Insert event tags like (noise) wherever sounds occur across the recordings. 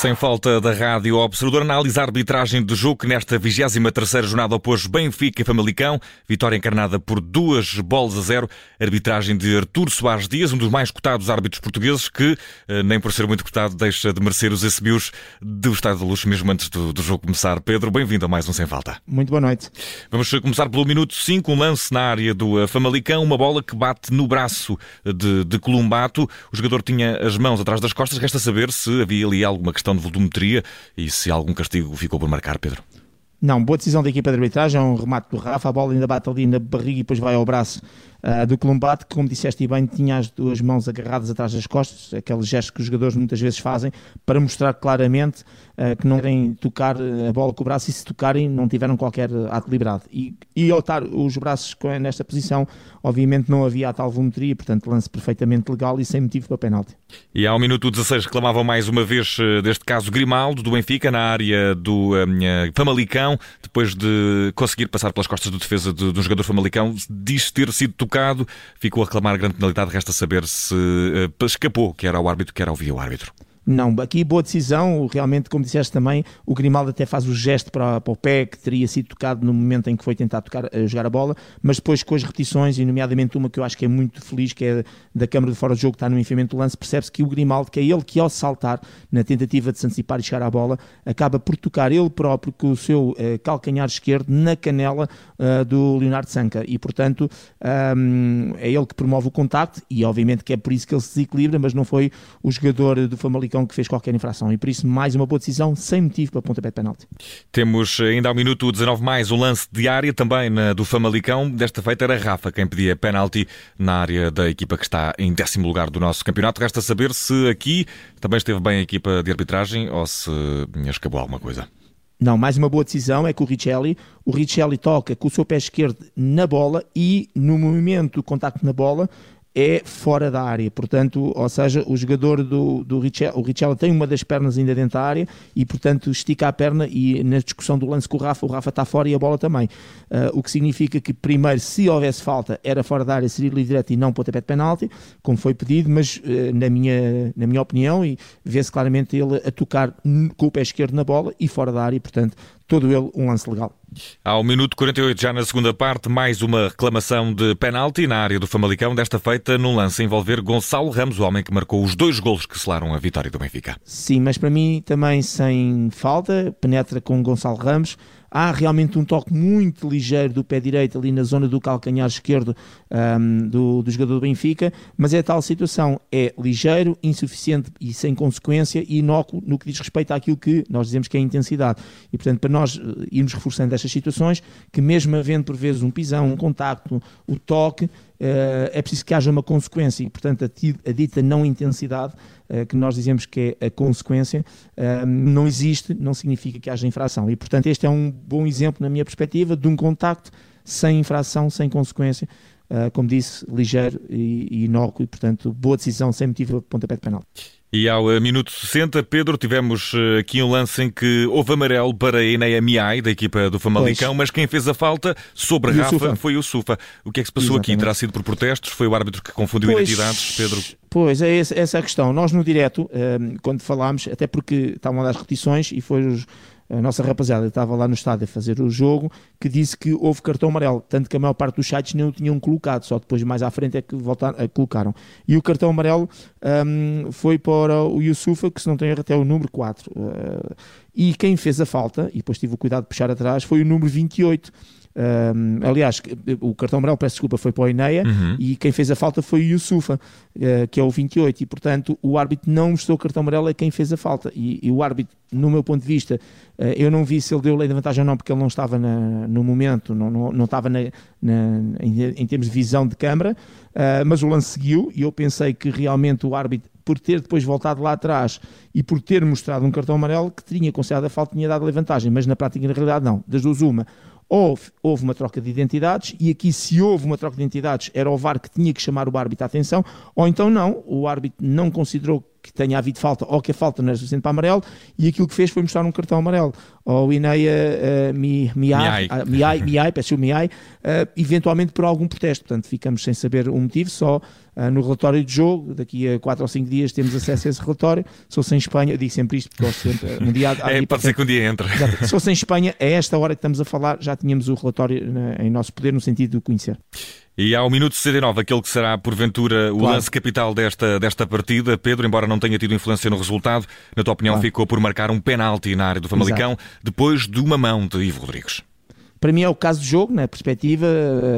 Sem falta da Rádio Observador, analisar a arbitragem de jogo que nesta 23ª jornada opôs Benfica e Famalicão, vitória encarnada por duas bolas a zero, arbitragem de Artur Soares Dias, um dos mais cotados árbitros portugueses que, eh, nem por ser muito cotado, deixa de merecer os SBUs do Estado da Luz, mesmo antes do, do jogo começar. Pedro, bem-vindo a mais um Sem Falta. Muito boa noite. Vamos começar pelo minuto 5, um lance na área do eh, Famalicão, uma bola que bate no braço de, de Columbato, o jogador tinha as mãos atrás das costas, resta saber se havia ali alguma questão de volumetria e se algum castigo ficou por marcar, Pedro. Não, boa decisão da equipa de arbitragem, é um remate do Rafa, a bola ainda bate ali na barriga e depois vai ao braço uh, do Colombate, que como disseste bem, tinha as duas mãos agarradas atrás das costas, aquele gesto que os jogadores muitas vezes fazem para mostrar claramente uh, que não querem tocar a bola com o braço e se tocarem não tiveram qualquer ato liberado. E, e ao estar os braços nesta posição, obviamente não havia a tal volumetria, portanto lance perfeitamente legal e sem motivo para penalti. E ao minuto 16 reclamavam mais uma vez deste caso Grimaldo do Benfica na área do um, Famalicão, depois de conseguir passar pelas costas do defesa do, do jogador Famalicão, diz ter sido tocado, ficou a reclamar grande penalidade, resta saber se uh, escapou, que era o árbitro, que era o árbitro. Não, aqui boa decisão, realmente, como disseste também, o Grimaldo até faz o gesto para, para o pé, que teria sido tocado no momento em que foi tentar tocar, uh, jogar a bola, mas depois com as repetições, e nomeadamente uma que eu acho que é muito feliz, que é da câmara de fora de jogo, que está no enfiamento do lance, percebe-se que o Grimaldo, que é ele que ao saltar, na tentativa de se antecipar e chegar à bola, acaba por tocar ele próprio com o seu uh, calcanhar esquerdo na canela uh, do Leonardo Sanca, e portanto um, é ele que promove o contacto, e obviamente que é por isso que ele se desequilibra, mas não foi o jogador do Famalicão Famalicão que fez qualquer infração e por isso mais uma boa decisão sem motivo para pontapé de penalti. Temos ainda ao minuto 19 mais um lance de área também na, do Famalicão. Desta feita era Rafa quem pedia penalti na área da equipa que está em décimo lugar do nosso campeonato. Resta saber se aqui também esteve bem a equipa de arbitragem ou se escapou alguma coisa. Não, mais uma boa decisão é que o Richelli, o Richelli toca com o seu pé esquerdo na bola e no movimento do contacto na bola é fora da área, portanto, ou seja, o jogador do, do Richel, o Richel tem uma das pernas ainda dentro da área e, portanto, estica a perna e na discussão do lance com o Rafa, o Rafa está fora e a bola também. Uh, o que significa que, primeiro, se houvesse falta, era fora da área, seria livre direto e não pontapé de penalti, como foi pedido, mas uh, na, minha, na minha opinião, e vê-se claramente ele a tocar com o pé esquerdo na bola e fora da área, portanto, todo ele um lance legal. Ao minuto 48, já na segunda parte, mais uma reclamação de penalti na área do Famalicão, desta feita num lance a envolver Gonçalo Ramos, o homem que marcou os dois golos que selaram a vitória do Benfica. Sim, mas para mim também sem falta, penetra com Gonçalo Ramos, Há realmente um toque muito ligeiro do pé direito ali na zona do calcanhar esquerdo um, do, do jogador do Benfica, mas é tal situação, é ligeiro, insuficiente e sem consequência e inócuo no que diz respeito àquilo que nós dizemos que é intensidade. E portanto, para nós eh, irmos reforçando estas situações, que mesmo havendo por vezes um pisão, um contacto, o toque, é preciso que haja uma consequência e, portanto, a, dita não intensidade, eh, que nós dizemos que é a consequência, eh, não existe, não significa que haja infração. E, portanto, este é um bom exemplo, na minha perspectiva, de um contacto sem infração, sem consequência, como disse, ligeiro e inócuo, e, portanto, boa decisão, sem motivo de pontapé de penal. E ao eh, minuto 60, Pedro, tivemos eh, aqui um lance em que houve amarelo para Enéa Miai, da equipa do Famalicão, pois. mas quem fez a falta sobre a Rafa foi o Sufa. O que é que se passou Exatamente. aqui? Terá sido por protestos? Foi o árbitro que confundiu pois, identidades, Pedro? Pois, é essa a questão. Nós no direto, eh, quando falámos, até porque estavam a dar repetições e foi os a nossa rapaziada estava lá no estádio a fazer o jogo, que disse que houve cartão amarelo, tanto que a maior parte dos sites nem o tinham colocado, só depois mais à frente é que voltaram, a colocaram. E o cartão amarelo um, foi para o Yusufa, que se não tem até o número 4. Uh, e quem fez a falta, e depois tive o cuidado de puxar atrás, foi o número 28 um, aliás, o cartão amarelo, peço desculpa, foi para o Ineia uhum. e quem fez a falta foi o Yusufa, uh, que é o 28, e portanto o árbitro não mostrou o cartão amarelo a quem fez a falta. E, e o árbitro, no meu ponto de vista, uh, eu não vi se ele deu lei de vantagem ou não, porque ele não estava na, no momento, não, não, não estava na, na, em, em, termos de visão de câmara, uh, mas o lance seguiu e eu pensei que realmente o árbitro por ter depois voltado lá atrás e por ter mostrado um cartão amarelo que tinha considerado a falta tinha dado a vantagem, mas na prática na realidade não, das duas uma. Houve, houve uma troca de identidades, e aqui, se houve uma troca de identidades, era o VAR que tinha que chamar o árbitro à atenção, ou então não, o árbitro não considerou que tenha havido falta ou que a falta não é suficiente para amarelo e aquilo que fez foi mostrar um cartão amarelo ao Ineia uh, Mi, Miai, Miai, (laughs) Miai, peço Miai, uh, eventualmente por algum protesto. Portanto, ficamos sem saber o motivo, só uh, no relatório de jogo. Daqui a 4 ou 5 dias temos acesso a esse relatório. Se fosse em Espanha, digo sempre isto porque gosto sempre. Um dia, (laughs) é, pode ser que um dia entre. Se fosse em Espanha, a esta hora que estamos a falar, já tínhamos o relatório em nosso poder, no sentido de conhecer. E ao minuto 69, aquele que será, porventura, o claro. lance capital desta, desta partida, Pedro, embora não tenha tido influência no resultado, na tua opinião, claro. ficou por marcar um penalti na área do Famalicão, Exato. depois de uma mão de Ivo Rodrigues. Para mim é o caso do jogo, na perspectiva,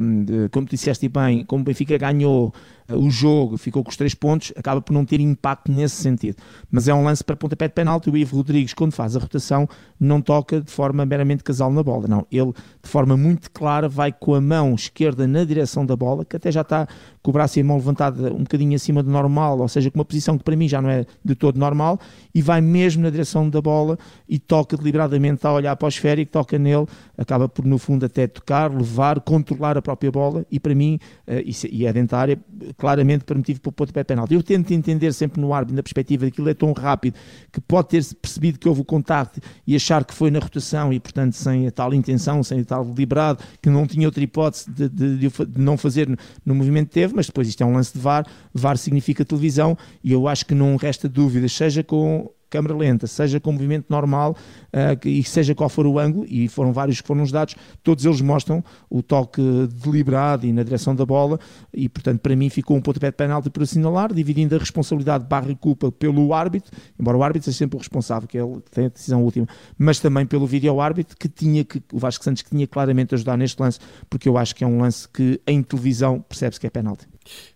hum, como disseste bem, como o Benfica ganhou o jogo, ficou com os três pontos, acaba por não ter impacto nesse sentido. Mas é um lance para pontapé de penalti. O Ivo Rodrigues, quando faz a rotação, não toca de forma meramente casal na bola. Não, ele de forma muito clara vai com a mão esquerda na direção da bola, que até já está com o braço e a mão levantada um bocadinho acima do normal, ou seja, com uma posição que para mim já não é de todo normal, e vai mesmo na direção da bola e toca deliberadamente a olhar para o esférico, toca nele, acaba por no fundo até tocar, levar, controlar a própria bola, e para mim, eh, e é dentro da área, claramente permitido para o pontapé penalti. Eu tento entender sempre no árbitro, na perspectiva de que ele é tão rápido, que pode ter percebido que houve o contacto e achar que foi na rotação e, portanto, sem a tal intenção, sem a tal deliberado, que não tinha outra hipótese de, de, de, não fazer no movimento que teve, mas depois isto é um lance de VAR, VAR significa televisão e eu acho que não resta dúvidas, seja com câmara lenta, seja com movimento normal uh, e seja qual for o ângulo, e foram vários que foram os dados, todos eles mostram o toque deliberado e na direção da bola, e portanto para mim ficou um pontapé de penalti por assinalar, dividindo a responsabilidade barra culpa pelo árbitro, embora o árbitro seja sempre o responsável, que é ele tem a decisão última, mas também pelo vídeo árbitro que tinha que, o Vasco Santos que tinha claramente ajudar neste lance, porque eu acho que é um lance que em televisão percebe-se que é penalti.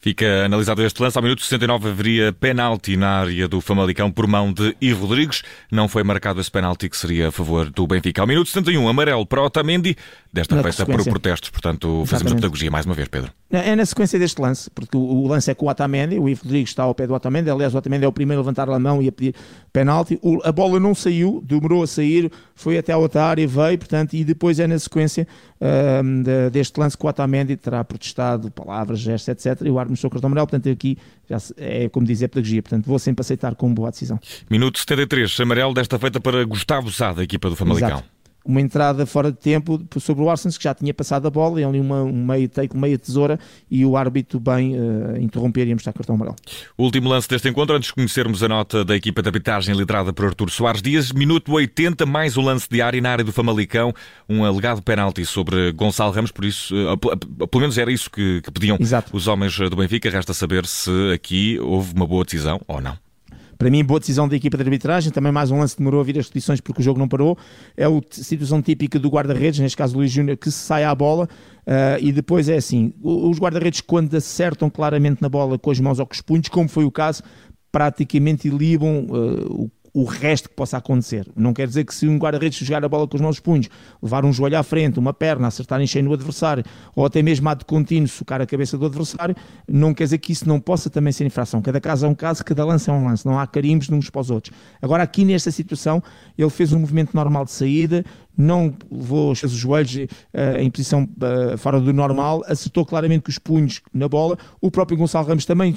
Fica analisado este lance. Ao minuto 69 haveria penalti na área do Famalicão por mão de Ivo Rodrigues. Não foi marcado esse penalti que seria a favor do Benfica. Ao minuto 71, amarelo para Otamendi. Desta na feita por protestos. Portanto, Exatamente. fazemos a pedagogia mais uma vez, Pedro. É na sequência deste lance, porque o, lance é com o Otamendi. O Ivo Rodrigues está ao pé do Otamendi. Aliás, o Otamendi é o primeiro a levantar a mão e a pedir penalti. a bola não saiu, demorou a sair, foi até outra área, veio, portanto, e depois é na sequência uh, deste lance que o Otamendi terá protestado palavras, gestos, etc. E o árbitro mostrou o cartão amarelo, portanto, aqui já é como dizer pedagogia, portanto, vou sempre aceitar como boa decisão. Minuto 73, amarelo desta feita para Gustavo Sá, da equipa do Famalicão. Exato uma entrada fora de tempo sobre o Arsens, que já tinha passado a bola, e ali uma, um meio take, meia tesoura, e o árbitro bem uh, interromper e mostrar cartão amarelo. último lance deste encontro, antes de conhecermos a nota da equipa de arbitragem liderada por Artur Soares Dias, minuto 80, mais o lance de área na área do Famalicão, um alegado penalti sobre Gonçalo Ramos, por isso, uh, pelo menos era isso que, que pediam Exato. os homens do Benfica, resta saber se aqui houve uma boa decisão ou não. Para mim, boa decisão da equipa de arbitragem. Também mais um lance que demorou a vir as repetições porque o jogo não parou. É a situação típica do guarda-redes, neste caso Luís Júnior, que sai à bola. Uh, e depois é assim: os guarda-redes, quando acertam claramente na bola com as mãos ou com os punhos, como foi o caso, praticamente ilibam uh, o o resto que possa acontecer. Não quer dizer que se um guarda-redes jogar a bola com os nossos punhos, levar um joelho à frente, uma perna, acertar em cheio no adversário, ou até mesmo a de contínuo socar a cabeça do adversário, não quer dizer que isso não possa também ser infração. Cada caso é um caso, cada lance é um lance, não há carimbos de uns para os outros. Agora, aqui nesta situação, ele fez um movimento normal de saída, não levou os joelhos uh, em posição uh, fora do normal, acertou claramente com os punhos na bola. O próprio Gonçalo Ramos também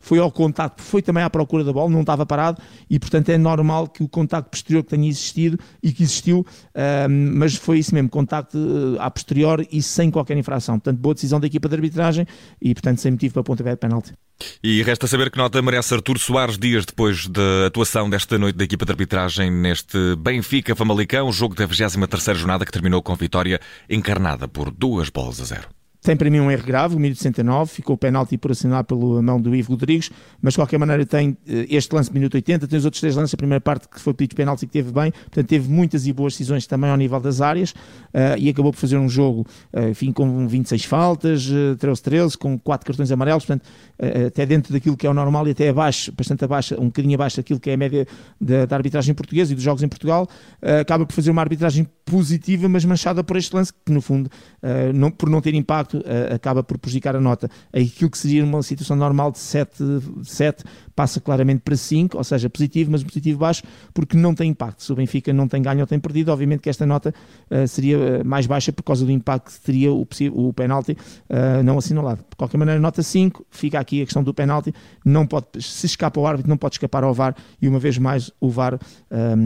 foi ao contacto, foi também à procura da bola, não estava parado e, portanto, é normal que o contacto posterior que tenha existido e que existiu, uh, mas foi isso mesmo, contacto a posterior e sem qualquer infração. Portanto, boa decisão da equipa de arbitragem e, portanto, sem motivo para pontapé de penalti. E resta saber que nota merece Artur Soares dias depois da atuação desta noite da equipa de arbitragem neste Benfica-Famalicão, jogo da 23ª jornada que terminou com vitória encarnada por duas bolas a zero. Tem para mim um erro grave, o minuto 69, ficou o penalti por assinar pela mão do Ivo Rodrigues, mas de qualquer maneira tem eh, este lance minuto 80, tem os outros três lances, a primeira parte que foi pedido penalti que teve bem, portanto teve muitas e boas decisões também ao nível das áreas uh, e acabou por fazer um jogo, uh, enfim, com 26 faltas, uh, 13-13, com 4 cartões amarelos, portanto uh, até dentro daquilo que é o normal e até abaixo, bastante abaixo, um bocadinho abaixo daquilo que é a média da, da arbitragem portuguesa e dos jogos em Portugal, acaba por fazer uma arbitragem positiva, mas manchada por este lance, que no fundo, não, por não ter impacto facto acaba por prejudicar a nota. Aquilo que seria uma situação normal de 7, 7 passa claramente para 5, ou seja, positivo, mas positivo baixo, porque não tem impacto. Se o Benfica não tem ganho ou tem perdido, obviamente que esta nota uh, seria uh, mais baixa por causa do impacto que teria o, o penalti uh, não assinalado. De qualquer maneira, nota 5, fica aqui a questão do penalti, não pode, se escapa ao árbitro, não pode escapar ao VAR, e uma vez mais o VAR,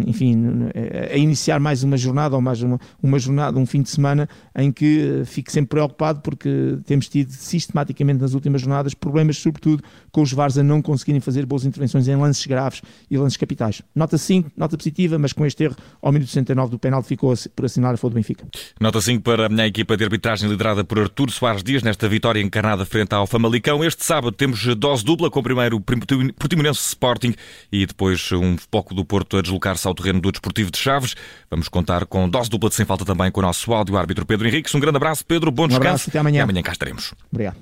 enfim, a iniciar mais uma jornada ou mais uma, uma jornada, um fim de semana em que fico sempre preocupado porque temos tido sistematicamente nas últimas jornadas problemas, sobretudo com os VARs a não conseguirem fazer boas intervenções em lances graves e lances capitais. Nota 5, nota positiva, mas com este erro, ao minuto 69 do penal, ficou por assinar a favor do Benfica. Nota 5 para a equipa de arbitragem liderada por Artur Soares Dias, nesta vitória encarnada frente ao Famalicão. Este sábado temos dose dupla, com primeiro o Portimonense Sporting e depois um foco do Porto a deslocar-se ao terreno do Desportivo de Chaves. Vamos contar com dose dupla de sem falta também com o nosso áudio árbitro Pedro Henriques. Um grande abraço, Pedro. Bom descanso. Um abraço, amanhã. E amanhã cá estaremos. Obrigado.